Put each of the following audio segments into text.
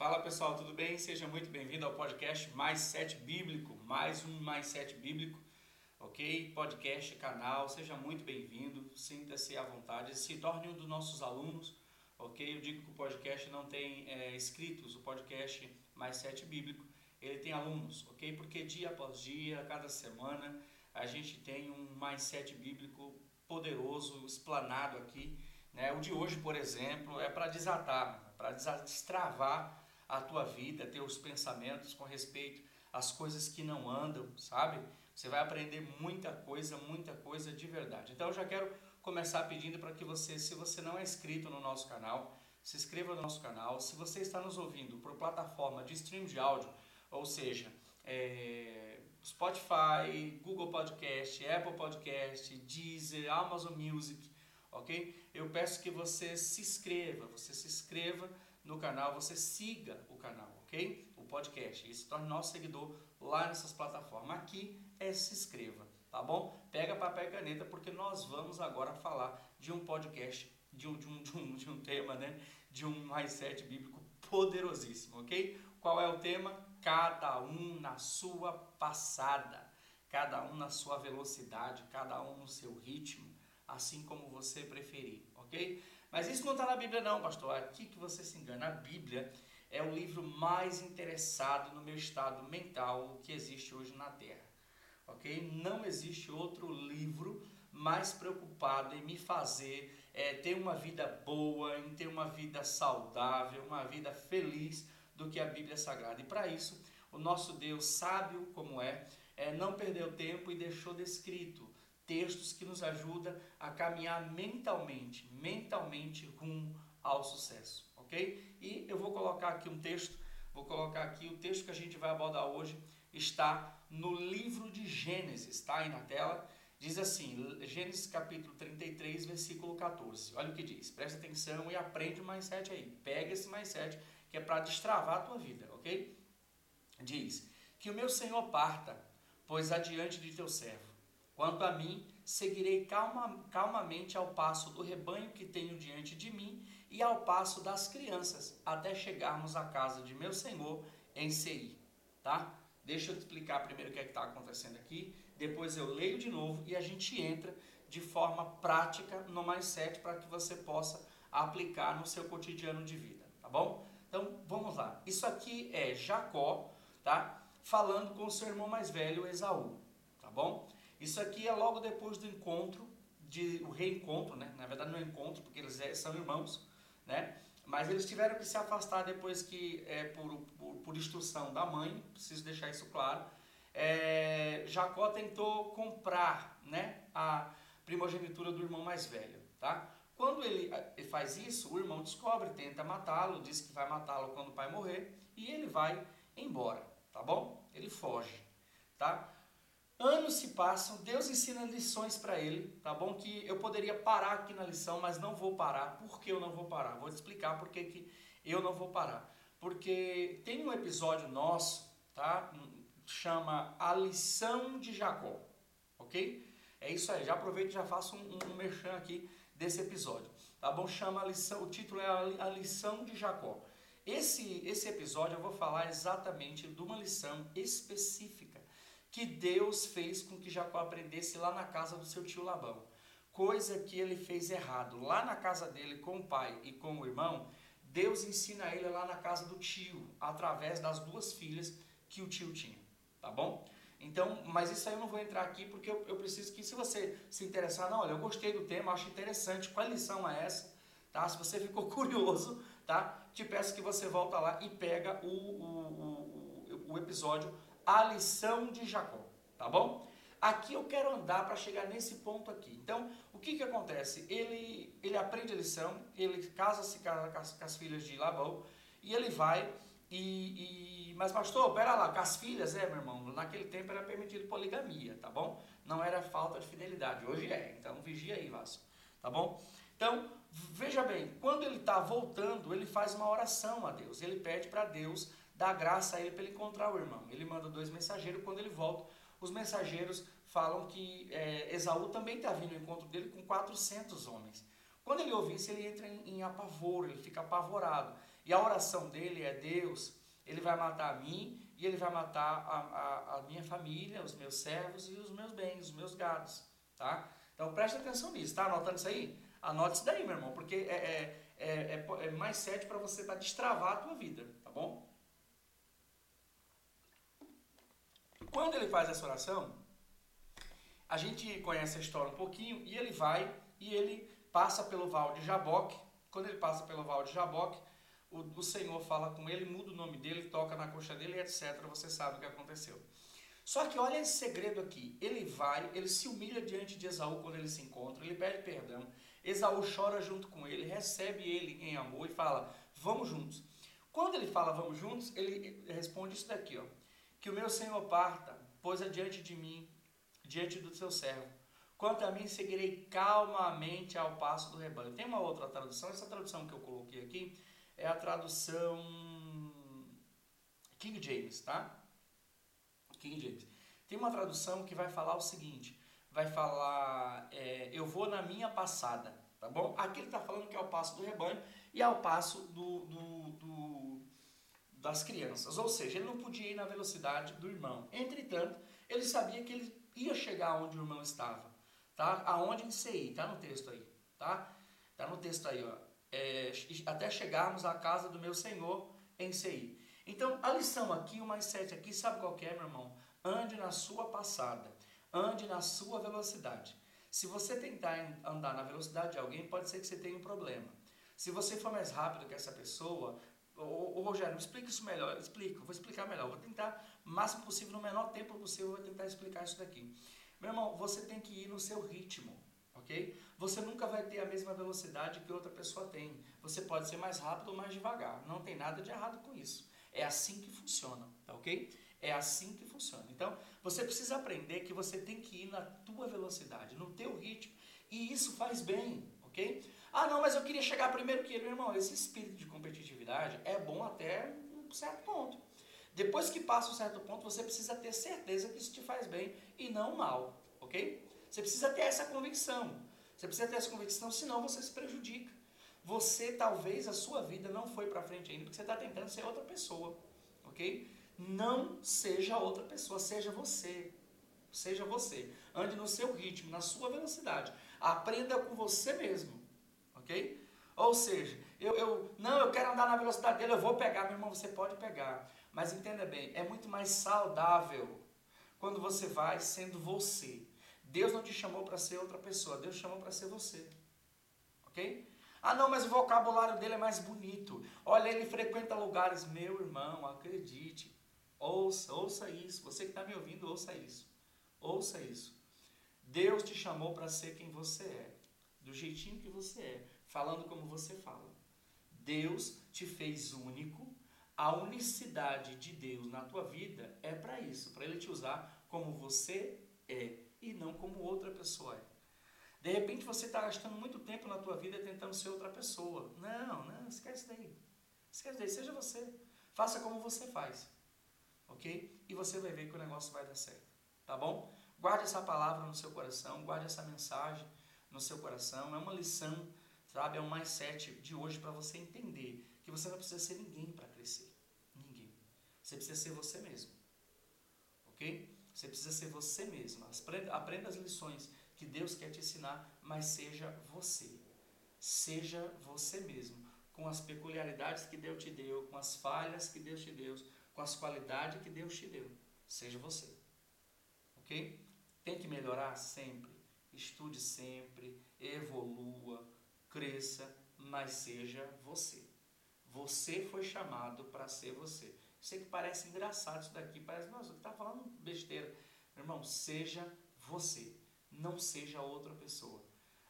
Fala pessoal, tudo bem? Seja muito bem-vindo ao podcast Mais Sete Bíblico, mais um Mais Sete Bíblico, ok? Podcast, canal, seja muito bem-vindo, sinta-se à vontade, se torne um dos nossos alunos, ok? Eu digo que o podcast não tem é, inscritos, o podcast Mais Sete Bíblico, ele tem alunos, ok? Porque dia após dia, cada semana, a gente tem um Mais Sete Bíblico poderoso, explanado aqui, né? O de hoje, por exemplo, é para desatar, para destravar a tua vida, teus pensamentos com respeito às coisas que não andam, sabe? Você vai aprender muita coisa, muita coisa de verdade. Então eu já quero começar pedindo para que você, se você não é inscrito no nosso canal, se inscreva no nosso canal. Se você está nos ouvindo por plataforma de stream de áudio, ou seja, é, Spotify, Google Podcast, Apple Podcast, Deezer, Amazon Music, ok? Eu peço que você se inscreva, você se inscreva no canal, você siga o canal, ok? O podcast. E se torne nosso seguidor lá nessas plataformas. Aqui é se inscreva, tá bom? Pega papel e caneta porque nós vamos agora falar de um podcast, de um, de um, de um, de um tema, né? De um mais sete bíblico poderosíssimo, ok? Qual é o tema? Cada um na sua passada, cada um na sua velocidade, cada um no seu ritmo, assim como você preferir, ok? Mas isso não está na Bíblia não, pastor. Aqui que você se engana. A Bíblia é o livro mais interessado no meu estado mental que existe hoje na Terra. Ok? Não existe outro livro mais preocupado em me fazer é, ter uma vida boa, em ter uma vida saudável, uma vida feliz do que a Bíblia Sagrada. E para isso, o nosso Deus, sábio como é, é, não perdeu tempo e deixou descrito textos que nos ajudam a caminhar mentalmente, mentalmente rumo ao sucesso, ok? E eu vou colocar aqui um texto, vou colocar aqui o texto que a gente vai abordar hoje, está no livro de Gênesis, está aí na tela, diz assim, Gênesis capítulo 33, versículo 14, olha o que diz, presta atenção e aprende o mais aí, pega esse mais que é para destravar a tua vida, ok? Diz, que o meu Senhor parta, pois adiante de teu servo, Quanto a mim, seguirei calma, calmamente ao passo do rebanho que tenho diante de mim e ao passo das crianças, até chegarmos à casa de meu Senhor em Seir. Tá? Deixa eu explicar primeiro o que é está acontecendo aqui, depois eu leio de novo e a gente entra de forma prática no mais sete para que você possa aplicar no seu cotidiano de vida, tá bom? Então vamos lá. Isso aqui é Jacó, tá? Falando com seu irmão mais velho Esaú, tá bom? Isso aqui é logo depois do encontro, de, o reencontro, né? Na verdade não é encontro, porque eles é, são irmãos, né? Mas eles tiveram que se afastar depois que, é, por, por, por instrução da mãe, preciso deixar isso claro, é, Jacó tentou comprar né, a primogenitura do irmão mais velho. Tá? Quando ele, ele faz isso, o irmão descobre, tenta matá-lo, diz que vai matá-lo quando o pai morrer, e ele vai embora, tá bom? Ele foge, tá? Anos se passam, Deus ensina lições para ele, tá bom? Que eu poderia parar aqui na lição, mas não vou parar. Por que eu não vou parar? Vou te explicar por que, que eu não vou parar. Porque tem um episódio nosso, tá? Chama A Lição de Jacó, ok? É isso aí, já aproveito e já faço um, um merchan aqui desse episódio, tá bom? Chama a lição, o título é A Lição de Jacó. Esse, esse episódio eu vou falar exatamente de uma lição específica que Deus fez com que Jacó aprendesse lá na casa do seu tio Labão. Coisa que ele fez errado. Lá na casa dele, com o pai e com o irmão, Deus ensina ele lá na casa do tio, através das duas filhas que o tio tinha. Tá bom? Então, mas isso aí eu não vou entrar aqui porque eu, eu preciso que, se você se interessar, não, olha, eu gostei do tema, acho interessante, qual lição é essa? Tá? Se você ficou curioso, tá? Te peço que você volta lá e pega o, o, o, o episódio a lição de Jacó, tá bom? Aqui eu quero andar para chegar nesse ponto aqui. Então, o que que acontece? Ele, ele aprende a lição, ele casa-se com, com, as filhas de Labão e ele vai e, e, mas pastor, pera lá, com as filhas, é, meu irmão, naquele tempo era permitido poligamia, tá bom? Não era falta de fidelidade, hoje é, então vigia aí, Vasco, tá bom? Então, veja bem, quando ele está voltando, ele faz uma oração a Deus, ele pede para Deus dá graça a ele para ele encontrar o irmão. Ele manda dois mensageiros, quando ele volta, os mensageiros falam que é, Esaú também está vindo ao encontro dele com 400 homens. Quando ele ouve isso, ele entra em, em apavoro, ele fica apavorado. E a oração dele é: Deus, ele vai matar a mim e ele vai matar a, a, a minha família, os meus servos e os meus bens, os meus gados, tá? Então preste atenção nisso, tá anotando isso aí? Anote isso daí, meu irmão, porque é, é, é, é, é mais certo para você para destravar a tua vida, tá bom? Quando ele faz essa oração, a gente conhece a história um pouquinho e ele vai e ele passa pelo val de Jaboque. Quando ele passa pelo val de Jaboque, o, o Senhor fala com ele, muda o nome dele, toca na coxa dele, etc. Você sabe o que aconteceu. Só que olha esse segredo aqui. Ele vai, ele se humilha diante de Esaú quando ele se encontra, ele pede perdão. Esaú chora junto com ele, recebe ele em amor e fala: Vamos juntos. Quando ele fala vamos juntos, ele responde isso daqui, ó. Que o meu Senhor parta, pois adiante de mim, diante do seu servo. Quanto a mim, seguirei calmamente ao passo do rebanho. Tem uma outra tradução, essa tradução que eu coloquei aqui é a tradução King James, tá? King James. Tem uma tradução que vai falar o seguinte: vai falar, é, eu vou na minha passada, tá bom? Aqui ele está falando que é o passo do rebanho e é o passo do, do, do, das crianças. Ou seja, ele não podia ir na velocidade do irmão. Entretanto, ele sabia que ele ia chegar onde o irmão estava, tá? Aonde em Sei, tá no texto aí, tá? Tá no texto aí, ó. É, até chegarmos à casa do meu Senhor em Sei. Então, a lição aqui, o mais sete aqui, sabe qual é, meu irmão? Ande na sua passada, ande na sua velocidade. Se você tentar andar na velocidade de alguém, pode ser que você tenha um problema. Se você for mais rápido que essa pessoa, ô, Rogério, me explica isso melhor. Explico, vou explicar melhor. Vou tentar, máximo possível, no menor tempo possível, vou tentar explicar isso daqui. Meu irmão, você tem que ir no seu ritmo, ok? Você nunca vai ter a mesma velocidade que outra pessoa tem. Você pode ser mais rápido ou mais devagar. Não tem nada de errado com isso. É assim que funciona, tá ok? É assim que funciona. Então, você precisa aprender que você tem que ir na tua velocidade, no teu ritmo. E isso faz bem, ok? Ah, não, mas eu queria chegar primeiro que ele. Meu irmão, esse espírito de competitividade é bom até um certo ponto. Depois que passa um certo ponto, você precisa ter certeza que isso te faz bem e não mal, ok? Você precisa ter essa convicção. Você precisa ter essa convicção, senão você se prejudica. Você, talvez, a sua vida não foi para frente ainda, porque você está tentando ser outra pessoa, ok? Não seja outra pessoa, seja você. Seja você. Ande no seu ritmo, na sua velocidade. Aprenda com você mesmo. Ok? Ou seja, eu, eu não, eu quero andar na velocidade dele, eu vou pegar, meu irmão, você pode pegar. Mas entenda bem, é muito mais saudável quando você vai sendo você. Deus não te chamou para ser outra pessoa, Deus chamou para ser você. Ok? Ah, não, mas o vocabulário dele é mais bonito. Olha, ele frequenta lugares. Meu irmão, acredite. Ouça, ouça isso. Você que está me ouvindo, ouça isso. Ouça isso. Deus te chamou para ser quem você é, do jeitinho que você é, falando como você fala. Deus te fez único. A unicidade de Deus na tua vida é para isso, para Ele te usar como você é e não como outra pessoa é. De repente você está gastando muito tempo na tua vida tentando ser outra pessoa. Não, não, esquece daí. Esquece daí, seja você. Faça como você faz ok? E você vai ver que o negócio vai dar certo, tá bom? Guarde essa palavra no seu coração, guarde essa mensagem no seu coração. É uma lição, sabe? É um mindset de hoje para você entender que você não precisa ser ninguém para crescer. Ninguém. Você precisa ser você mesmo, ok? Você precisa ser você mesmo. Aprenda, as lições que Deus quer te ensinar, mas seja você. Seja você mesmo, com as peculiaridades que Deus te deu, com as falhas que Deus te deu, com as qualidades que Deus te deu. Seja você. Ok? Tem que melhorar sempre. Estude sempre. Evolua. Cresça. Mas seja você. Você foi chamado para ser você. Sei que parece engraçado isso daqui. Parece, nossa, está falando besteira. Meu irmão, seja você. Não seja outra pessoa.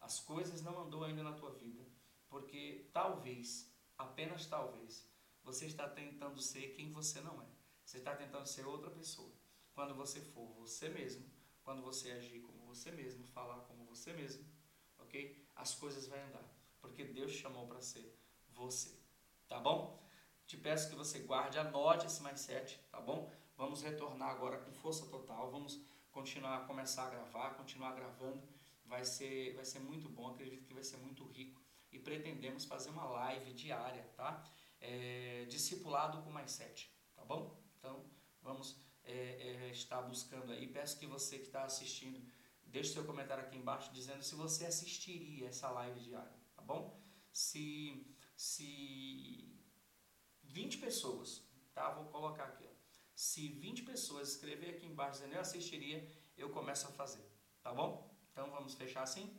As coisas não andou ainda na tua vida. Porque talvez, apenas talvez, você está tentando ser quem você não é. Você está tentando ser outra pessoa. Quando você for você mesmo, quando você agir você mesmo, falar como você mesmo, ok? As coisas vão andar. Porque Deus chamou para ser você. Tá bom? Te peço que você guarde, anote esse mindset, tá bom? Vamos retornar agora com força total. Vamos continuar, começar a gravar, continuar gravando. Vai ser, vai ser muito bom, acredito que vai ser muito rico. E pretendemos fazer uma live diária, tá? é, discipulado com mais sete, tá bom? Então vamos é, é, estar buscando aí. Peço que você que está assistindo deixe seu comentário aqui embaixo dizendo se você assistiria essa live diária, tá bom? Se, se 20 pessoas, tá? Vou colocar aqui, ó. Se 20 pessoas escrever aqui embaixo dizendo eu assistiria, eu começo a fazer, tá bom? Então vamos fechar assim,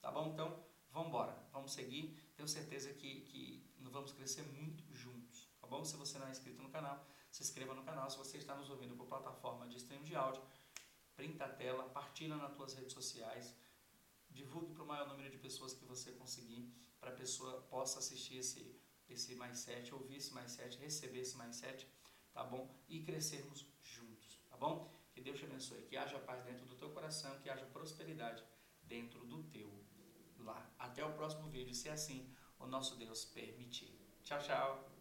tá bom? Então vamos embora, vamos seguir. Tenho certeza que, que vamos crescer muito juntos, tá bom? Se você não é inscrito no canal, se inscreva no canal. Se você está nos ouvindo por plataforma de stream de áudio, printa a tela, partilha nas suas redes sociais, divulgue para o maior número de pessoas que você conseguir, para a pessoa possa assistir esse, esse mais sete, ouvir esse mais sete, receber esse mais sete, tá bom? E crescermos juntos, tá bom? Que Deus te abençoe, que haja paz dentro do teu coração, que haja prosperidade dentro do teu lar. Até o próximo vídeo, se assim o nosso Deus permitir. Tchau, tchau.